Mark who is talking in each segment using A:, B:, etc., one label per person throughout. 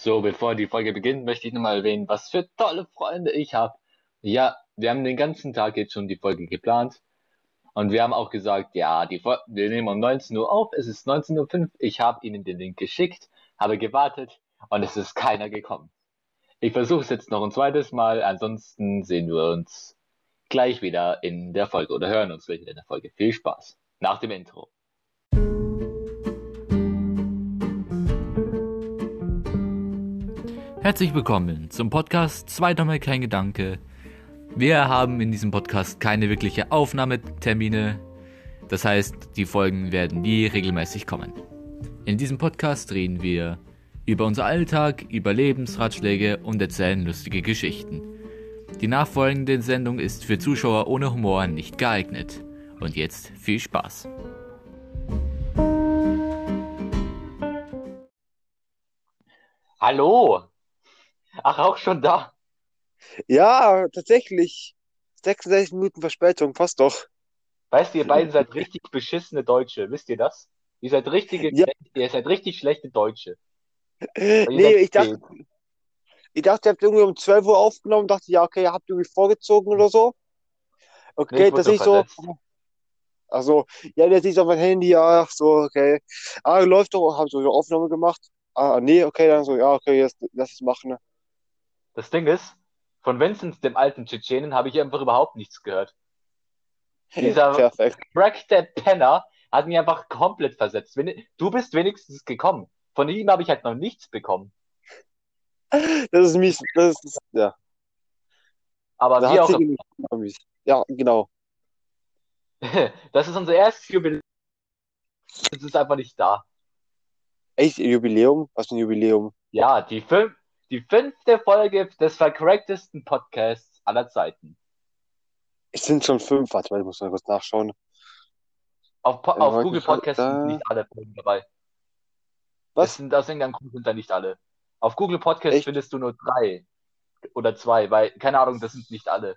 A: So, bevor die Folge beginnt, möchte ich nochmal erwähnen, was für tolle Freunde ich habe. Ja, wir haben den ganzen Tag jetzt schon die Folge geplant. Und wir haben auch gesagt, ja, die Fol wir nehmen um 19 Uhr auf, es ist 19.05 Uhr, ich habe Ihnen den Link geschickt, habe gewartet und es ist keiner gekommen. Ich versuche es jetzt noch ein zweites Mal, ansonsten sehen wir uns gleich wieder in der Folge oder hören uns gleich wieder in der Folge. Viel Spaß. Nach dem Intro.
B: Herzlich willkommen zum Podcast Zwei Dumme kein Gedanke. Wir haben in diesem Podcast keine wirkliche Aufnahmetermine. Das heißt, die Folgen werden nie regelmäßig kommen. In diesem Podcast reden wir über unser Alltag, über Lebensratschläge und erzählen lustige Geschichten. Die nachfolgende Sendung ist für Zuschauer ohne Humor nicht geeignet. Und jetzt viel Spaß.
A: Hallo! Ach, auch schon da.
C: Ja, tatsächlich. 66 Minuten Verspätung, passt doch.
A: Weißt du, ihr beiden seid richtig beschissene Deutsche, wisst ihr das? Ihr seid richtige,
C: Ja.
A: ihr seid richtig schlechte Deutsche.
C: Nee, ich dachte, ich dachte, ihr habt irgendwie um 12 Uhr aufgenommen, dachte, ja, okay, ihr habt irgendwie vorgezogen oder so.
A: Nee,
C: Okay, dass
A: doch
C: ich so, also, ja, jetzt ist auf mein Handy, ja, ach so, okay. Ah, läuft doch, hab so eine Aufnahme gemacht. Ah, nee, okay, dann so, ja, okay, jetzt lass es machen.
A: Das Ding ist, von Vincent, dem alten Tschetschenen, habe ich einfach überhaupt nichts gehört. Dieser
C: Perfekt.
A: Crack der Penner hat mich einfach komplett versetzt. Du bist wenigstens gekommen. Von ihm habe ich halt noch nichts bekommen.
C: Das ist mies, das ist, ja.
A: Aber
C: Da
A: wie auch
C: mies. Ja, genau.
A: das ist unser erstes Jubiläum. Es ist einfach nicht da.
C: Echt, Jubiläum? Was für ein Jubiläum?
A: Ja, die, fünf, die fünfte Folge des verkorrektesten Podcasts aller Zeiten.
C: Es sind schon fünf, warte mal, ich muss mal kurz nachschauen.
A: Auf, Po- auf Google Podcasts
C: da.
A: sind nicht alle Folgen dabei.
C: Was?
A: Es sind, aus irgendeinem Grund sind da nicht alle. Auf Google Podcasts
C: Echt?
A: findest du nur drei oder zwei, weil, keine Ahnung, das sind nicht alle.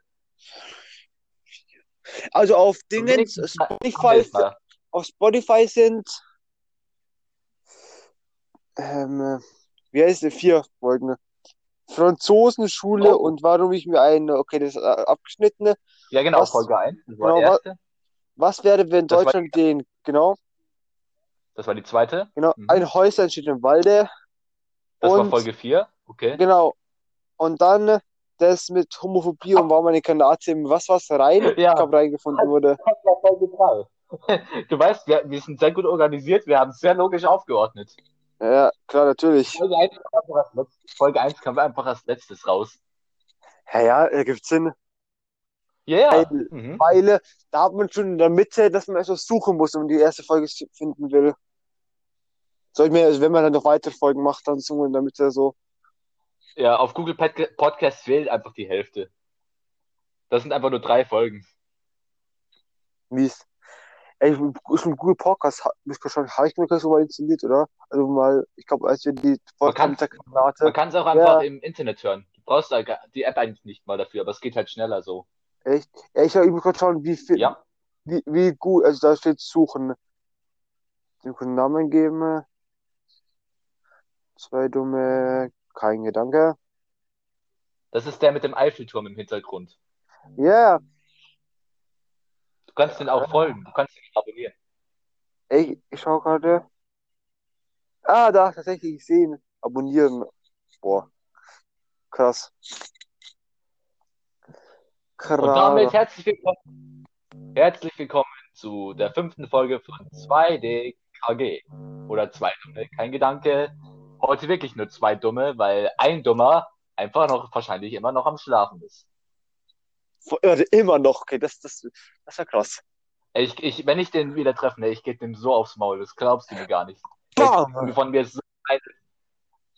C: Also auf
A: mal-
C: Spotify, auf Spotify sind, ähm, wie heißt der, vier Folgen. Franzosenschule
A: Oh.
C: und warum ich mir ein, okay, das ist äh, abgeschnittene.
A: Ja, genau,
C: Was-
A: Folge 1. Das war
C: genau,
A: die
C: wa-
A: erste.
C: Was wäre, wenn
A: Das war-
C: Deutschland den, genau,
A: Das war die zweite.
C: genau,
A: Mhm.
C: ein Häuschen steht im Walde.
A: Das war
C: und,
A: Folge 4. Okay.
C: genau, und dann das mit Homophobie und warum eine Granate im was was rein,
A: Ja.
C: Reingefunden wurde.
A: Das war Folge 3. Du weißt, wir, wir sind sehr gut organisiert, wir haben es sehr logisch aufgeordnet.
C: Ja, klar, natürlich.
A: Folge 1 kam einfach als letztes, Folge 1 kam einfach als letztes raus.
C: Ja, ja, ergibt Sinn.
A: Ja, ja.
C: Weil-
A: Mhm.
C: Weil da hat man schon in der Mitte, dass man etwas suchen muss, um die erste Folge finden will. Soll ich mir, also wenn man dann noch weitere Folgen macht, dann suchen wir in der Mitte so.
A: Ja, auf Google Pod- Podcast fehlt einfach die Hälfte. Das sind einfach nur drei Folgen.
C: Mies. Ey, schon Google Podcast ist schon, habe ich mir so mal installiert, oder? Also mal, ich glaube, als wir die Granate.
A: Man kann es auch einfach
C: Ja.
A: im Internet hören. Du brauchst da gar- die App eigentlich nicht mal dafür, aber es geht halt schneller so.
C: Echt? Ja, ich, muss gerade schauen, wie viel,
A: Ja.
C: wie, wie gut, also da steht suchen. Den können Namen geben. Zwei dumme, kein Gedanke.
A: Das ist der mit dem Eiffelturm im Hintergrund.
C: Ja,
A: Du kannst den auch folgen, du kannst ihn abonnieren.
C: Ey, ich schau gerade. Ah, da, tatsächlich sehen. Abonnieren. Boah. Krass.
A: Und damit
C: Krass.
A: herzlich willkommen. Herzlich willkommen zu der fünften Folge von 2DKG. Oder zwei Dumme, kein Gedanke. Heute wirklich nur zwei Dumme, weil ein Dummer einfach noch wahrscheinlich immer noch am Schlafen ist.
C: Ja, immer noch. Okay, das, das, das ist ja krass.
A: Ich, ich, wenn ich den wieder treffe, ne, ich gebe dem so aufs Maul, das glaubst du mir gar nicht.
C: Bam!
A: Der von mir ist so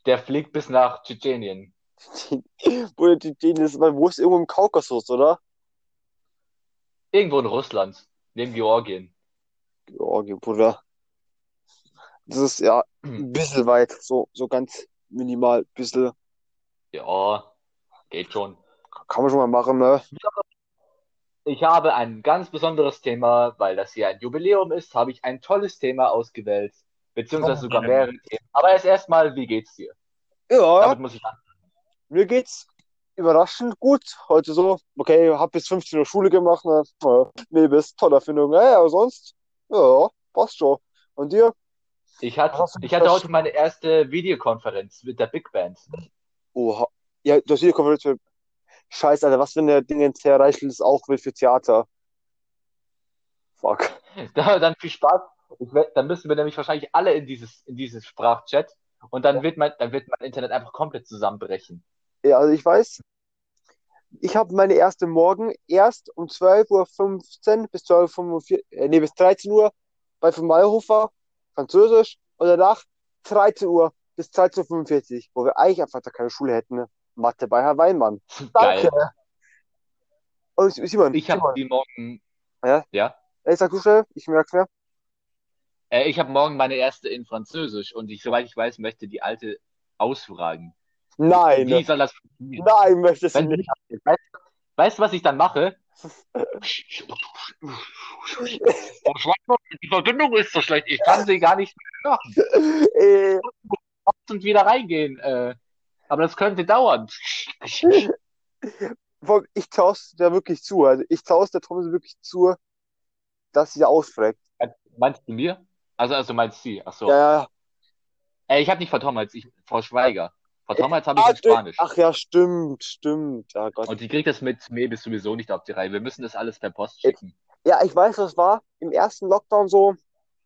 A: der fliegt bis nach Tschetschenien.
C: Bruder, die, das, wo ist irgendwo im Kaukasus, oder?
A: Irgendwo in Russland, neben Georgien.
C: Georgien, Bruder. Das ist ja ein bisschen weit. So, so ganz minimal. Bisschen.
A: Ja, geht schon.
C: Kann man schon mal machen, ne?
A: Ich habe ein ganz besonderes Thema, weil das hier ein Jubiläum ist, habe ich ein tolles Thema ausgewählt. Beziehungsweise sogar mehrere Themen. Aber erst erstmal, wie geht's dir?
C: Ja,
A: Damit muss ich
C: mir geht's überraschend gut. Heute so, okay, hab bis 15 Uhr Schule gemacht, ne? Nee, bist tolle Erfindung. Ja, aber sonst, ja, passt schon. Und dir?
A: Ich hatte, ich hatte heute meine erste Videokonferenz mit der Big Band.
C: Oha. Ja, du hast hier Konferenz für. Scheiße, Alter, was wenn der Ding ins Herr Reichel das auch will für Theater? Fuck.
A: Da, dann viel Spaß. Werd- dann müssen wir nämlich wahrscheinlich alle in dieses, in dieses Sprachchat und dann wird mein, dann wird mein Internet einfach komplett zusammenbrechen.
C: Ja, also ich weiß, ich habe meine erste Morgen erst um 12.15 Uhr bis 12.45 Uhr, äh, nee, bis 13 Uhr bei von Mayhofer, Französisch, und danach 13 Uhr bis 13.45 Uhr, wo wir eigentlich einfach da keine Schule hätten. ne? Mathe bei Herr Weinmann. Danke.
A: Geil.
C: Und Simon,
A: Ich habe die morgen,
C: Ja?
A: ja,
C: ey, sag du schnell, ich merk's mir.
A: äh, ich habe morgen meine erste in Französisch und ich, soweit ich weiß, möchte die alte ausfragen.
C: Nein,
A: Wie soll das funktionieren?
C: nein, möchtest du
A: Wenn sie
C: nicht.
A: weißt, weißt du, was ich dann mache? Oh, die Verbindung ist so schlecht, ich kann sie gar nicht mehr hören.
C: Äh,
A: Und wieder reingehen. Äh, aber das könnte dauern.
C: vor ich traue dir wirklich zu. Also ich traue der Thomas wirklich zu, dass sie da ausfragt.
A: Meinst du mir? Also, also meinst du sie? Ach so.
C: Ja, ja.
A: Äh, ich habe nicht Frau Tomals, ich Frau Schweiger. Frau Tomals habe ich
C: Ah,
A: in. Spanisch.
C: Ach ja, stimmt, stimmt. Ja, Gott.
A: Und die kriegt das mit Mebis sowieso nicht auf die Reihe. Wir müssen das alles per Post schicken.
C: Ja, ich weiß, was war. Im ersten Lockdown so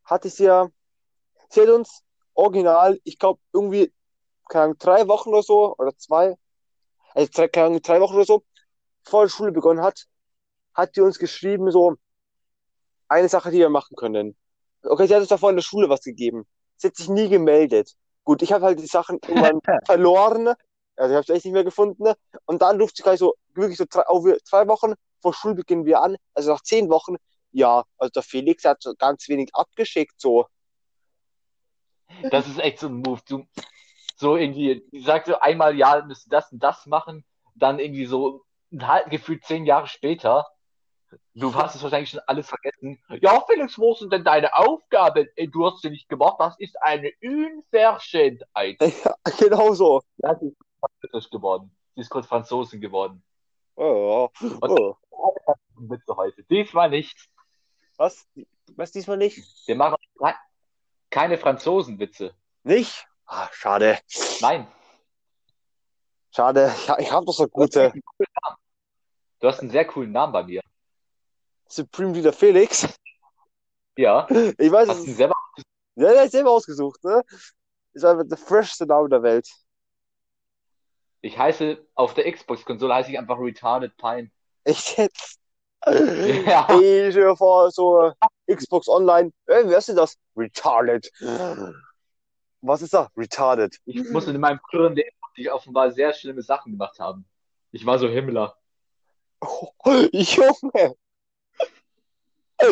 C: hatte sie ja, sie hat uns original, ich glaube, irgendwie, keine Ahnung, drei Wochen oder so, oder zwei, also drei, keine Ahnung, drei Wochen oder so, bevor die Schule begonnen hat, hat die uns geschrieben, so, eine Sache, die wir machen können. Okay, sie hat uns davor in der Schule was gegeben. Sie hat sich nie gemeldet. Gut, ich habe halt die Sachen irgendwann verloren, also ich habe es echt nicht mehr gefunden. Und dann ruft sie gleich so, wirklich so drei, wir- zwei Wochen vor Schulbeginn wir an, also nach zehn Wochen, ja, also der Felix hat so ganz wenig abgeschickt, so.
A: Das ist echt so ein Move. Du, so irgendwie, die sagt so einmal, ja, müsst das und das machen, dann irgendwie so halt gefühlt zehn Jahre später. Du hast es wahrscheinlich schon alles vergessen. Ja, Felix, wo sind denn deine Aufgaben? Ey, Du hast sie nicht gemacht, das ist eine Unverschämtheit.
C: Ja, genau so.
A: Ja, sie ist französisch geworden. Sie ist kurz Franzosin geworden.
C: Oh, oh.
A: Witze heute. Diesmal nicht.
C: Was? Was diesmal nicht?
A: Wir machen ke- keine Franzosenwitze.
C: Nicht? Ah, schade.
A: Nein.
C: Schade. Ja, ich habe doch so gute.
A: Du hast einen sehr coolen Namen bei mir.
C: Supreme Leader Felix.
A: Ja.
C: Ich weiß,
A: Hast du ihn selber
C: ja, der ist selber ausgesucht, ne? Ist einfach der freshste Name der Welt.
A: Ich heiße, auf der Xbox-Konsole heiße ich einfach Retarded Pine.
C: Echt jetzt?
A: Ja.
C: Ey, stell dir vor, so Xbox Online. Ey, wer ist denn das? Retarded. Was ist da? Retarded.
A: Ich musste in meinem früheren Leben die offenbar sehr schlimme Sachen gemacht haben. Ich war so Himmler.
C: Oh, Junge.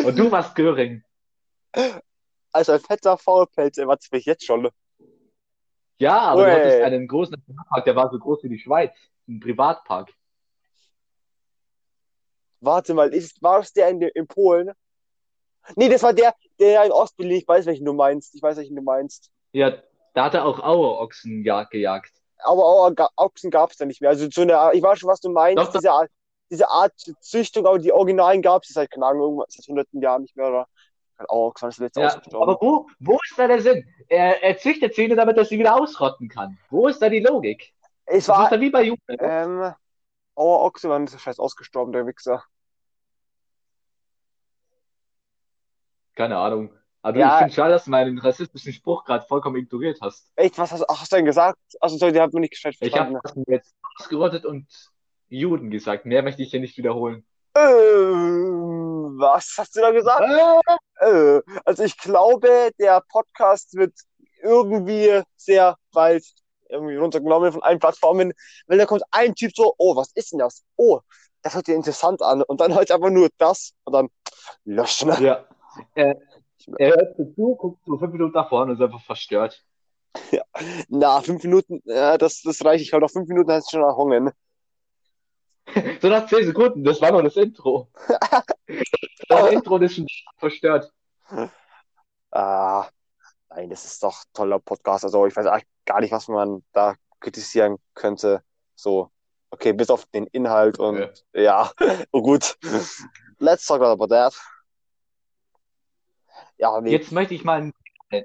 A: Und du warst Göring.
C: Also ein fetter Faulpelz, was mich jetzt schon.
A: Ja, aber du
C: Ui.
A: hattest einen großen Privatpark, der war so groß wie die Schweiz. Ein Privatpark.
C: Warte mal, ist, war es der in, in Polen? Nee, das war der, der in Ostberlin. Ich weiß, welchen du meinst. Ich weiß, welchen du meinst.
A: Ja, da hat er auch Auerochsen ja, gejagt.
C: Aber auch, Ga- Ochsen gab es da nicht mehr. Also so eine, Art- ich weiß schon, was du meinst.
A: Doch.
C: Diese Art, diese Art Züchtung, aber die Originalen gab es seit, keine Ahnung, irgendwas, seit hunderten Jahren nicht mehr. Oder? Was ist jetzt
A: Ja,
C: ausgestorben?
A: aber wo, wo ist da der Sinn? Er, er züchtet sie nur, damit er sie wieder ausrotten kann. Wo ist da die Logik?
C: es
A: Das ist
C: war,
A: dann wie bei Juden.
C: ähm, Auerochse, wann ist der Scheiß ausgestorben, der Wichser?
A: Keine Ahnung. Aber
C: Ja.
A: ich finde schade, dass du meinen rassistischen Spruch gerade vollkommen ignoriert hast.
C: Echt, was hast, ach, hast du denn gesagt? Also, sorry, der hat mir nicht gescheit
A: Ich
C: verstanden.
A: habe jetzt ausgerottet und Juden gesagt. Mehr möchte ich hier nicht wiederholen.
C: Ähm, was hast du da gesagt?
A: Äh,
C: Äh, also ich glaube, der Podcast wird irgendwie sehr bald irgendwie runtergenommen von allen Plattformen, weil da kommt ein Typ so, oh, was ist denn das? Oh, das hört sich interessant an. Und dann halt einfach nur das und dann löschen.
A: ja. Er, er hört zu, guckt so fünf Minuten nach vorne und ist einfach verstört.
C: Na, fünf Minuten, ja, das, das reicht. Ich glaube, nach fünf Minuten hast du schon erhungen.
A: So nach zehn Sekunden, das war nur das Intro. Das Intro ist schon verstört.
C: Ah, nein, das ist doch ein toller Podcast. Also ich weiß eigentlich gar nicht, was man da kritisieren könnte. So, okay, bis auf den Inhalt und ja, oh gut. Let's talk about that. Ja, nee.
A: Jetzt möchte ich mal einen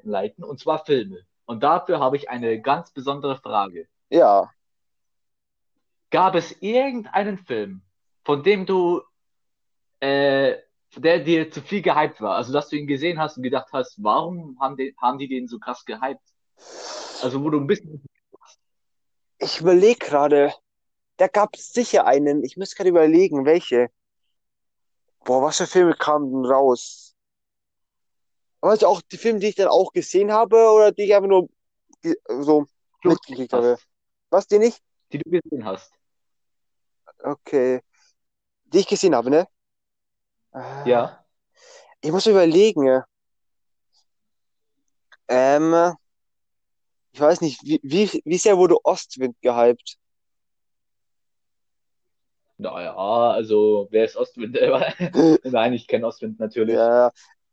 A: leiten, und zwar Filme. Und dafür habe ich eine ganz besondere Frage.
C: Ja,
A: Gab es irgendeinen Film, von dem du, äh, der dir zu viel gehypt war? Also, dass du ihn gesehen hast und gedacht hast, warum haben die, haben die den so krass gehypt? Also, wo du ein bisschen,
C: ich überlege gerade, da gab es sicher einen. Ich muss gerade überlegen, welche. Boah, was für Filme kamen denn raus? Weißt du auch die Filme, die ich dann auch gesehen habe oder die ich einfach nur so mitgekriegt habe? Was, die nicht?
A: die du gesehen hast.
C: Okay. Die ich gesehen habe, ne? Äh,
A: Ja.
C: Ich muss überlegen. Ähm, ich weiß nicht, wie, wie, wie sehr wurde Ostwind gehypt?
A: Naja, also, wer ist Ostwind? Nein, ich kenne Ostwind natürlich.
C: Ja,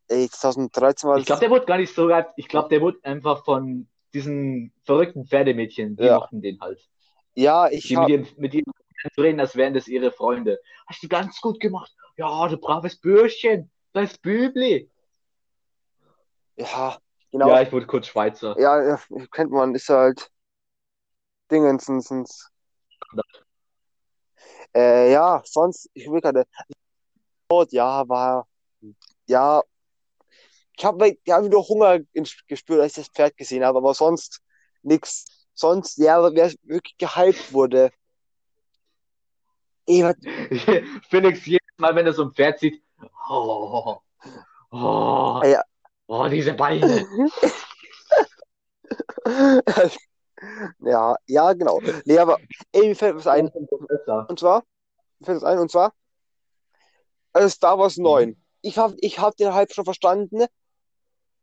C: ey, 2013 war
A: Ich glaube, der wurde gar nicht so gehypt. Ich glaube, der wurde einfach von diesen verrückten Pferdemädchen, die
C: Ja.
A: mochten den halt.
C: Ja, ich
A: Die
C: hab,
A: mit ihm, zu reden, als wären das ihre Freunde. Hast du ganz gut gemacht. Ja, du braves Bürschchen. Das Bübli.
C: ja, genau.
A: Ja, ich wurde kurz Schweizer.
C: Ja, ja, kennt man, ist halt Dingensens. Äh, ja, sonst, ich will gerade, ja, war, ja, ich habe hab wieder Hunger gespürt, als ich das Pferd gesehen habe, aber sonst nix. Sonst, ja, wer wirklich gehypt wurde. Ey, was,
A: Felix, jedes Mal, wenn er so ein Pferd sieht, oh, oh,
C: Ja.
A: oh, diese Beine.
C: ja, ja, genau. Nee, aber, ey, mir fällt was ein. Und zwar, mir fällt was ein, und zwar, also Star Wars 9. Ich hab, ich hab den Hype schon verstanden,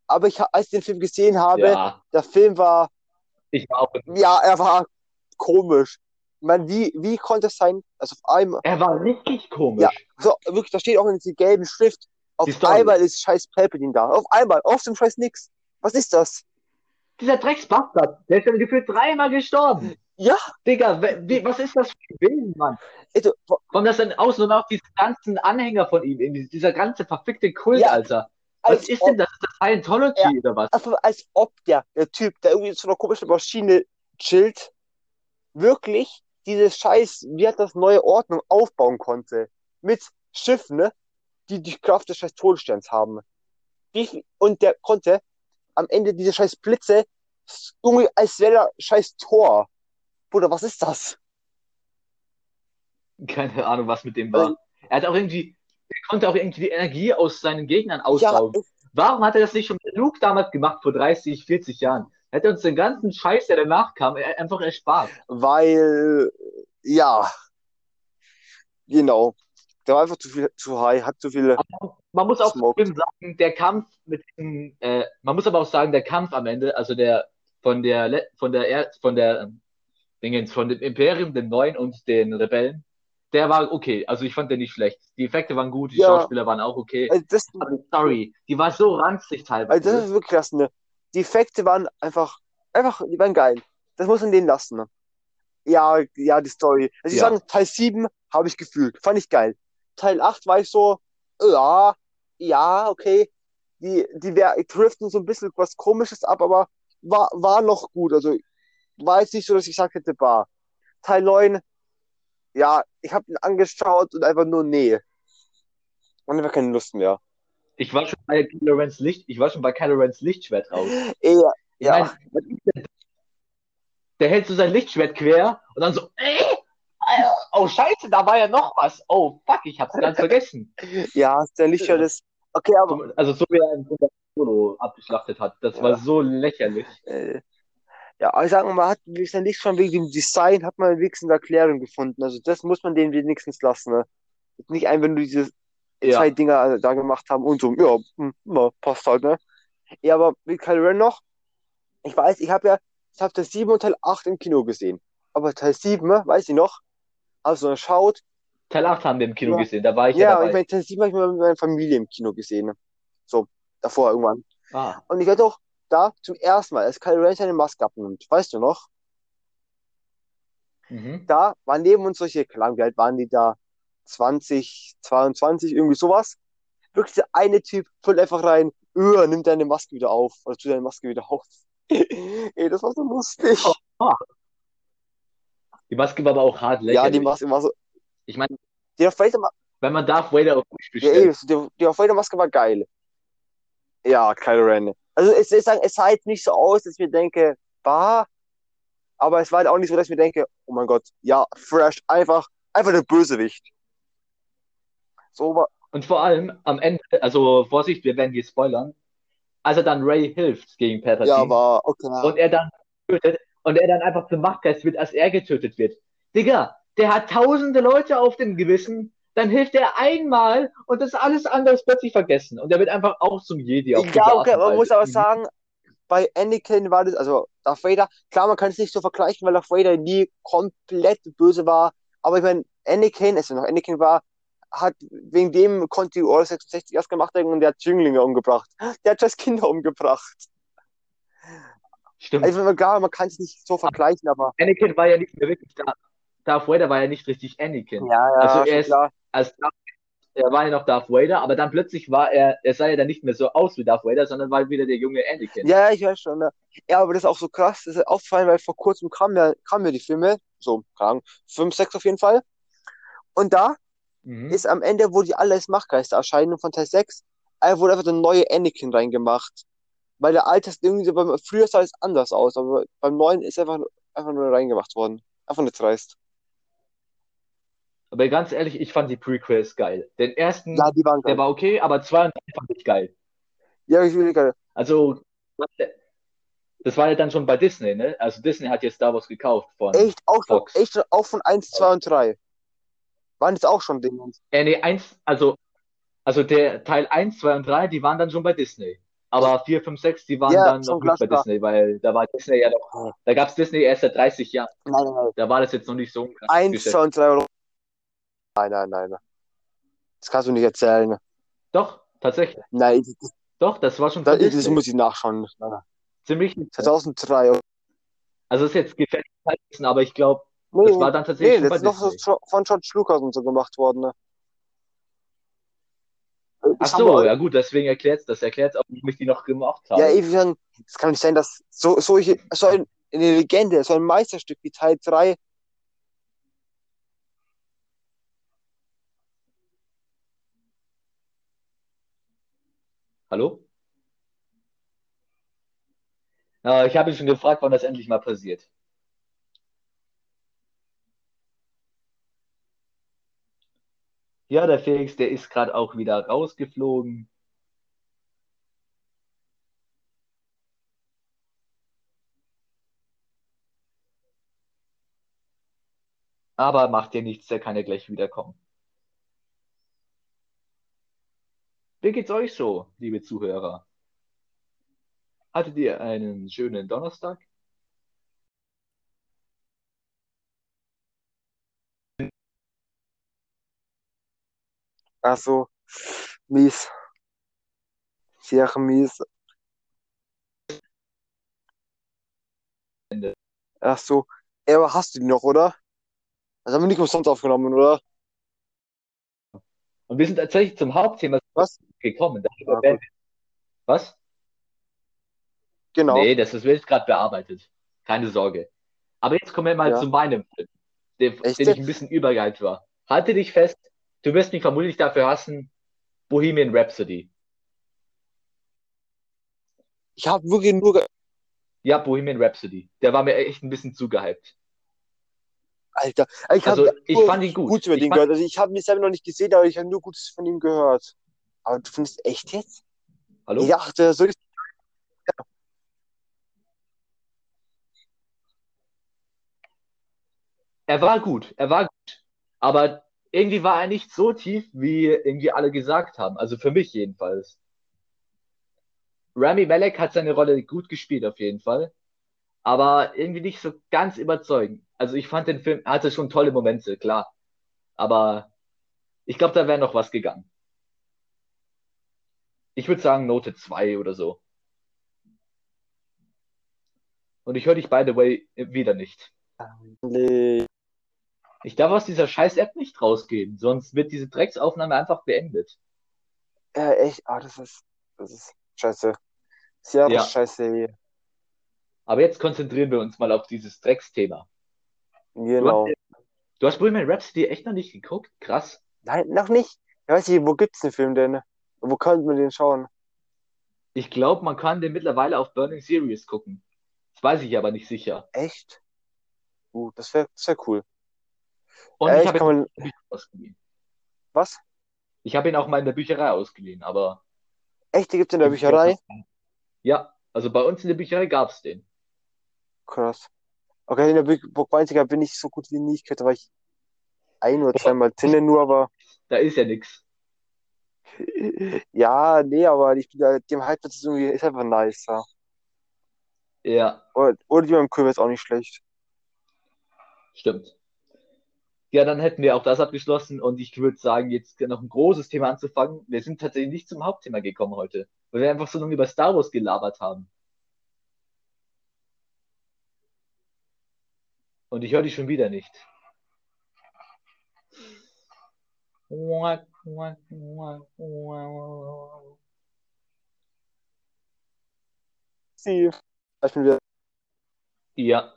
C: aber ich, als ich den Film gesehen habe,
A: Ja,
C: der Film war,
A: ich war auch.
C: ja, er war komisch. Ich meine, wie, wie konnte es sein, also auf einmal,
A: Er war richtig komisch.
C: Ja. so, wirklich, da steht auch in dieser gelben Schrift, auf
A: Die
C: einmal ist scheiß Palpatine da. Auf einmal, auf dem scheiß nix. Was ist das?
A: Dieser Drecksbastard, der ist dann gefühlt dreimal gestorben.
C: Ja,
A: Digga, wie, was ist das für ein Willen, Mann?
C: du,
A: Kommt das dann aus und auch diese ganzen Anhänger von ihm, dieser ganze verfickte Kult,
C: Ja,
A: Alter. Was ist
C: ob,
A: denn das? Ist das Scientology oder was?
C: also als ob der, der Typ, der irgendwie in so einer komischen Maschine chillt, wirklich diese scheiß, wie hat das neue Ordnung aufbauen konnte. Mit Schiffen, ne, die die Kraft des scheiß Todessterns haben. Wie, und der konnte am Ende diese scheiß Blitze, irgendwie als wäre der scheiß Tor. Bruder, was ist das?
A: Keine Ahnung, was mit dem war. Er hat auch irgendwie, er konnte auch irgendwie die Energie aus seinen Gegnern
C: Ja,
A: aussaugen. Warum hat er das nicht schon mit Luke damals gemacht, vor 30, 40 Jahren? Er hätte uns den ganzen Scheiß, der danach kam, einfach erspart.
C: weil, ja, genau. Der war einfach zu viel, zu high, hat zu viele,
A: Man muss auch sagen, der Kampf mit dem, äh, man muss aber auch sagen, der Kampf am Ende, also der von der von der er von der ähm, Dingens, von dem Imperium, den Neuen und den Rebellen, der war okay. Also ich fand den nicht schlecht. Die Effekte waren gut, die
C: Ja.
A: Schauspieler waren auch okay.
C: also das,
A: Aber die Story, die war so ranzig
C: also das
A: teilweise.
C: ist wirklich krass, ne? Die Effekte waren einfach, einfach, die waren geil. Das muss man denen lassen, ne? Ja, ja, die Story. Also ich
A: Ja.
C: sagen, Teil 7 habe ich gefühlt. Fand ich geil. Teil 8 war ich so, ja, ja, okay. Die, die driften so ein bisschen was komisches ab, aber war, war noch gut. Also war jetzt nicht so, dass ich gesagt hätte, bah. Teil 9, ja, ich habe ihn angeschaut und einfach nur, nee. Und einfach keine Lust mehr.
A: Ich war schon bei Kylo Rens Licht, ich war schon bei Kylo Rens Lichtschwert raus. Ich
C: ja.
A: denn das? der hält so sein Lichtschwert quer und dann so, äh, oh Scheiße, da war ja noch was. Oh fuck, ich hab's ganz vergessen.
C: Ja, der Lichtschwert ist. Okay, aber
A: Also so wie er ein Solo abgeschlachtet hat. Das war
C: Ja.
A: so lächerlich.
C: äh, ja, aber ich sag mal, man hat wenigstens nicht schon wegen dem Design hat man wenigstens eine Erklärung gefunden. Also das muss man denen wenigstens lassen. Ne? Nicht einfach nur diese
A: Ja.
C: zwei Dinger da gemacht haben und so, ja, hm, ja, passt halt, ne? Ja, aber mit Kylo Ren noch, ich weiß, ich habe ja, ich habe Teil 7 und Teil 8 im Kino gesehen. Aber Teil 7, ne, weiß ich noch, also schaut,
A: Teil 8 haben wir im Kino
C: Ja.
A: gesehen, da war ich ja
C: ja,
A: dabei.
C: ich meine, Teil 7 habe ich mal mit meiner Familie im Kino gesehen. Ne? So, davor irgendwann.
A: Ah,
C: Und ich werde auch da zum ersten Mal, als Kylo Ren seine Maske abnimmt, weißt du noch?
A: Mhm.
C: Da waren neben uns solche, Ahnung, wie alt waren die da? 20, 22, irgendwie sowas. Wirklich der eine Typ füllt einfach rein, öh, nimm deine Maske wieder auf. Oder tu deine Maske wieder auf. Ey, das war so lustig.
A: Die Maske war aber auch hart
C: Ja, die
A: lächerlich.
C: Maske war so.
A: Ich meine,
C: Die Darth Vader,
A: wenn man Darth Vader auf mich
C: ja, ey,
A: bestellt,
C: die, Darth Vader Maske war geil. Ja, Kylo Ren. Also es, ich sagen, es sah jetzt nicht so aus, dass ich mir denke, bah, aber es war halt auch nicht so, dass ich mir denke, oh mein Gott, ja, fresh, einfach, einfach der Bösewicht. So war,
A: und vor allem am Ende, also Vorsicht, wir werden hier spoilern, als er dann Ray hilft gegen Palpatine
C: ja, war, okay.
A: und er dann tötet und er dann einfach zum Machtgeist wird, als er getötet wird. Digga, der hat tausende Leute auf dem Gewissen, dann hilft er einmal und das alles andere ist plötzlich vergessen und er wird einfach auch zum Jedi
C: Ja, okay, man muss aber sagen, bei Anakin war das, also Darth Vader, klar, man kann es nicht so vergleichen, weil Darth Vader nie komplett böse war, aber ich meine, Anakin, als er noch Anakin war, hat, wegen dem konnte die Order 66 erst gemacht werden und der hat Jünglinge umgebracht. Der hat das Kinder umgebracht.
A: Stimmt.
C: Also klar, man kann es nicht so vergleichen, aber
A: Anakin war ja nicht mehr wirklich da. Darth Vader war ja nicht richtig Anakin.
C: ja, ja,
A: Also er ist-
C: klar.
A: Als er war ja noch Darth Vader, aber dann plötzlich war er, er sah ja dann nicht mehr so aus wie Darth Vader, sondern war wieder der junge Anakin.
C: Ja, ich weiß schon. Ne? Ja, aber das ist auch so krass, das ist aufgefallen, weil vor kurzem kamen ja, kamen ja die Filme, so, keine Ahnung, fünf, sechs auf jeden Fall. Und da
A: Mhm.
C: ist am Ende, wo die alle als Machtgeister erscheinen von Teil 6, äh, wurde einfach der neue Anakin reingemacht. Weil der alte ist irgendwie, beim, früher sah es anders aus, aber beim neuen ist einfach, einfach nur reingemacht worden. Einfach nicht dreist.
A: Aber ganz ehrlich, ich fand die Prequels geil. Den ersten,
C: Ja, waren
A: der
C: geil.
A: war okay, aber zwei und drei fand ich geil.
C: Ja, ich will geil.
A: Also, das war ja dann schon bei Disney, ne? Also Disney hat jetzt Star Wars gekauft von,
C: Echt, auch
A: Fox.
C: echt schon, auch von 1, 2 und 3. Waren jetzt auch schon Dinge.
A: äh, nee, eins, also, also der Teil 1, 2 und 3, die waren dann schon bei Disney. Aber 4, 5, 6, die waren
C: Ja,
A: dann noch nicht bei. Disney, weil da war Disney ja noch, da gab's Disney erst seit 30 Jahren.
C: Nein, nein, nein.
A: Da war das jetzt noch nicht so ein krasses
C: 1,
A: Geschäft.
C: 2 und 3 Euro. Nein, nein, nein. Das kannst du nicht erzählen.
A: Doch, tatsächlich.
C: Nein, das,
A: Doch, das war schon
C: das, das muss ich nachschauen.
A: Ziemlich.
C: 2003.
A: Also ist jetzt gefährlich, aber ich glaube,
C: Nee,
A: das war dann tatsächlich
C: nee, das ist noch so von George Lucas und so gemacht worden. Ne?
A: Ach
C: Ich hab
A: so, ja gut, deswegen erklärt's das. Erklärt's auch, warum ich die noch gemacht habe.
C: Ja, ewig lang. Es kann nicht sein, dass so, solche, so ein, eine Legende, so ein Meisterstück wie Teil 3
A: Hallo? Ja, ich habe ihn schon gefragt, wann das endlich mal passiert. Ja, der Felix, der ist gerade auch wieder rausgeflogen. Aber macht dir nichts, der kann ja gleich wiederkommen. Wie geht's euch so, liebe Zuhörer? Hattet ihr einen schönen Donnerstag?
C: Ach so, mies. Sehr mies.
A: Ende.
C: Ach so. Ja, aber hast du die noch, oder? Das haben wir nicht umsonst aufgenommen, oder?
A: Und wir sind tatsächlich zum Hauptthema
C: Was?
A: gekommen. Wir- Was?
C: Genau.
A: Nee, das, das wird gerade bearbeitet. Keine Sorge. Aber jetzt kommen wir mal
C: Ja.
A: zu meinem Film, den, den ich ein bisschen übergehypt war. Halte dich fest, du wirst mich vermutlich dafür hassen. Bohemian Rhapsody.
C: Ich habe wirklich nur.
A: Ja, Bohemian Rhapsody. Der war mir echt ein bisschen zu gehypt.
C: Alter, ich
A: Also,
C: habe
A: ich fand ihn gut.
C: Gutes über
A: Ich
C: den
A: fand-
C: gehört. Also, ich habe ihn selber noch nicht gesehen, aber ich habe nur Gutes von ihm gehört. Aber du findest echt jetzt?
A: Hallo?
C: Ich dachte, so ist.
A: Er war gut, er war gut. Aber irgendwie war er nicht so tief, wie irgendwie alle gesagt haben. Also für mich jedenfalls. Rami Malek hat seine Rolle gut gespielt, auf jeden Fall. Aber irgendwie nicht so ganz überzeugend. Also ich fand den Film, er hatte schon tolle Momente, klar. Aber ich glaube, da wäre noch was gegangen. Ich würde sagen Note 2 oder so. Und ich höre dich, by the way, wieder nicht.
C: Nee.
A: Ich darf aus dieser scheiß App nicht rausgehen, sonst wird diese Drecksaufnahme einfach beendet.
C: Ja, echt, ah, das ist, das ist scheiße. Sehr
A: Ja.
C: scheiße hier.
A: Aber jetzt konzentrieren wir uns mal auf dieses Drecksthema.
C: Genau.
A: Du hast Bohemian Rhapsody echt noch nicht geguckt? Krass.
C: Nein, noch nicht. Ich weiß nicht, wo gibt's den Film denn? Wo könnte man den schauen?
A: Ich glaube, man kann den mittlerweile auf Burning Series gucken. Das weiß ich aber nicht sicher.
C: Echt? Uh, das wäre das wär cool.
A: Und
C: Äh,
A: ich habe
C: kann
A: ihn
C: mal,
A: in der Bücherei ausgeliehen.
C: was?
A: Ich habe ihn auch mal in der Bücherei ausgeliehen, aber
C: Echt, die gibt's in der Bücherei?
A: Ja, also bei uns in der Bücherei gab's den.
C: Krass. Okay, in der Burg Weinziger bin ich so gut wie nie. Ich könnte, war ich ein oder zweimal drinnen nur, aber
A: Da ist ja nix.
C: ja, nee, aber ich bin da, dem Halbplatz ist irgendwie, ist einfach nice, ja.
A: Ja,
C: Oder, oder die beim Kürbis ist auch nicht schlecht.
A: stimmt. Ja, dann hätten wir auch das abgeschlossen und ich würde sagen, jetzt noch ein großes Thema anzufangen. Wir sind tatsächlich nicht zum Hauptthema gekommen heute, weil wir einfach so lange über Star Wars gelabert haben. Und ich höre dich schon wieder nicht.
C: Sie, ich bin wieder,
A: Ja,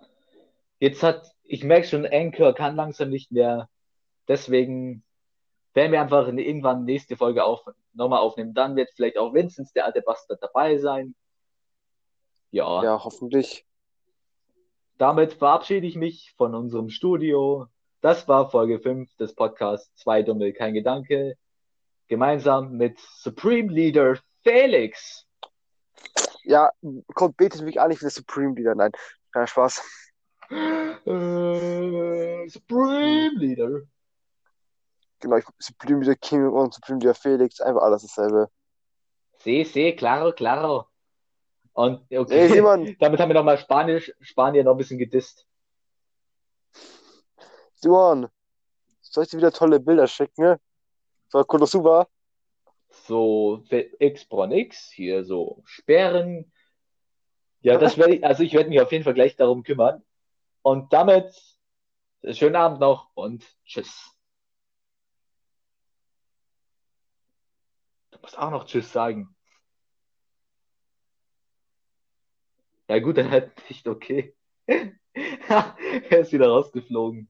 A: jetzt hat, ich merke schon, Anchor kann langsam nicht mehr. Deswegen werden wir einfach in, irgendwann nächste Folge auf, nochmal aufnehmen. Dann wird vielleicht auch Vinzenz, der alte Bastard, dabei sein. Ja,
C: ja, hoffentlich.
A: Damit verabschiede ich mich von unserem Studio. Das war Folge 5 des Podcasts Zwei Dumme, kein Gedanke. Gemeinsam mit Supreme Leader Felix.
C: Ja, kommt, betet mich an, ich will das Supreme Leader. Nein, kein Spaß.
A: Äh, Supreme Leader.
C: Genau, ich, Supreme Leader King und Supreme Leader Felix, einfach alles dasselbe.
A: Sí, sí, claro, claro. Und okay,
C: Simon,
A: damit haben wir nochmal Spanisch, Spanier noch ein bisschen gedisst.
C: Simon, soll ich dir wieder tolle Bilder schicken, ne? So, Konosuba?
A: So, X Bron X, hier so Sperren. Ja, das werde ich, also ich werde mich auf jeden Fall gleich darum kümmern. Und damit, schönen Abend noch und tschüss. Du musst auch noch Tschüss sagen. Ja gut, dann halt nicht okay. Er ist wieder rausgeflogen.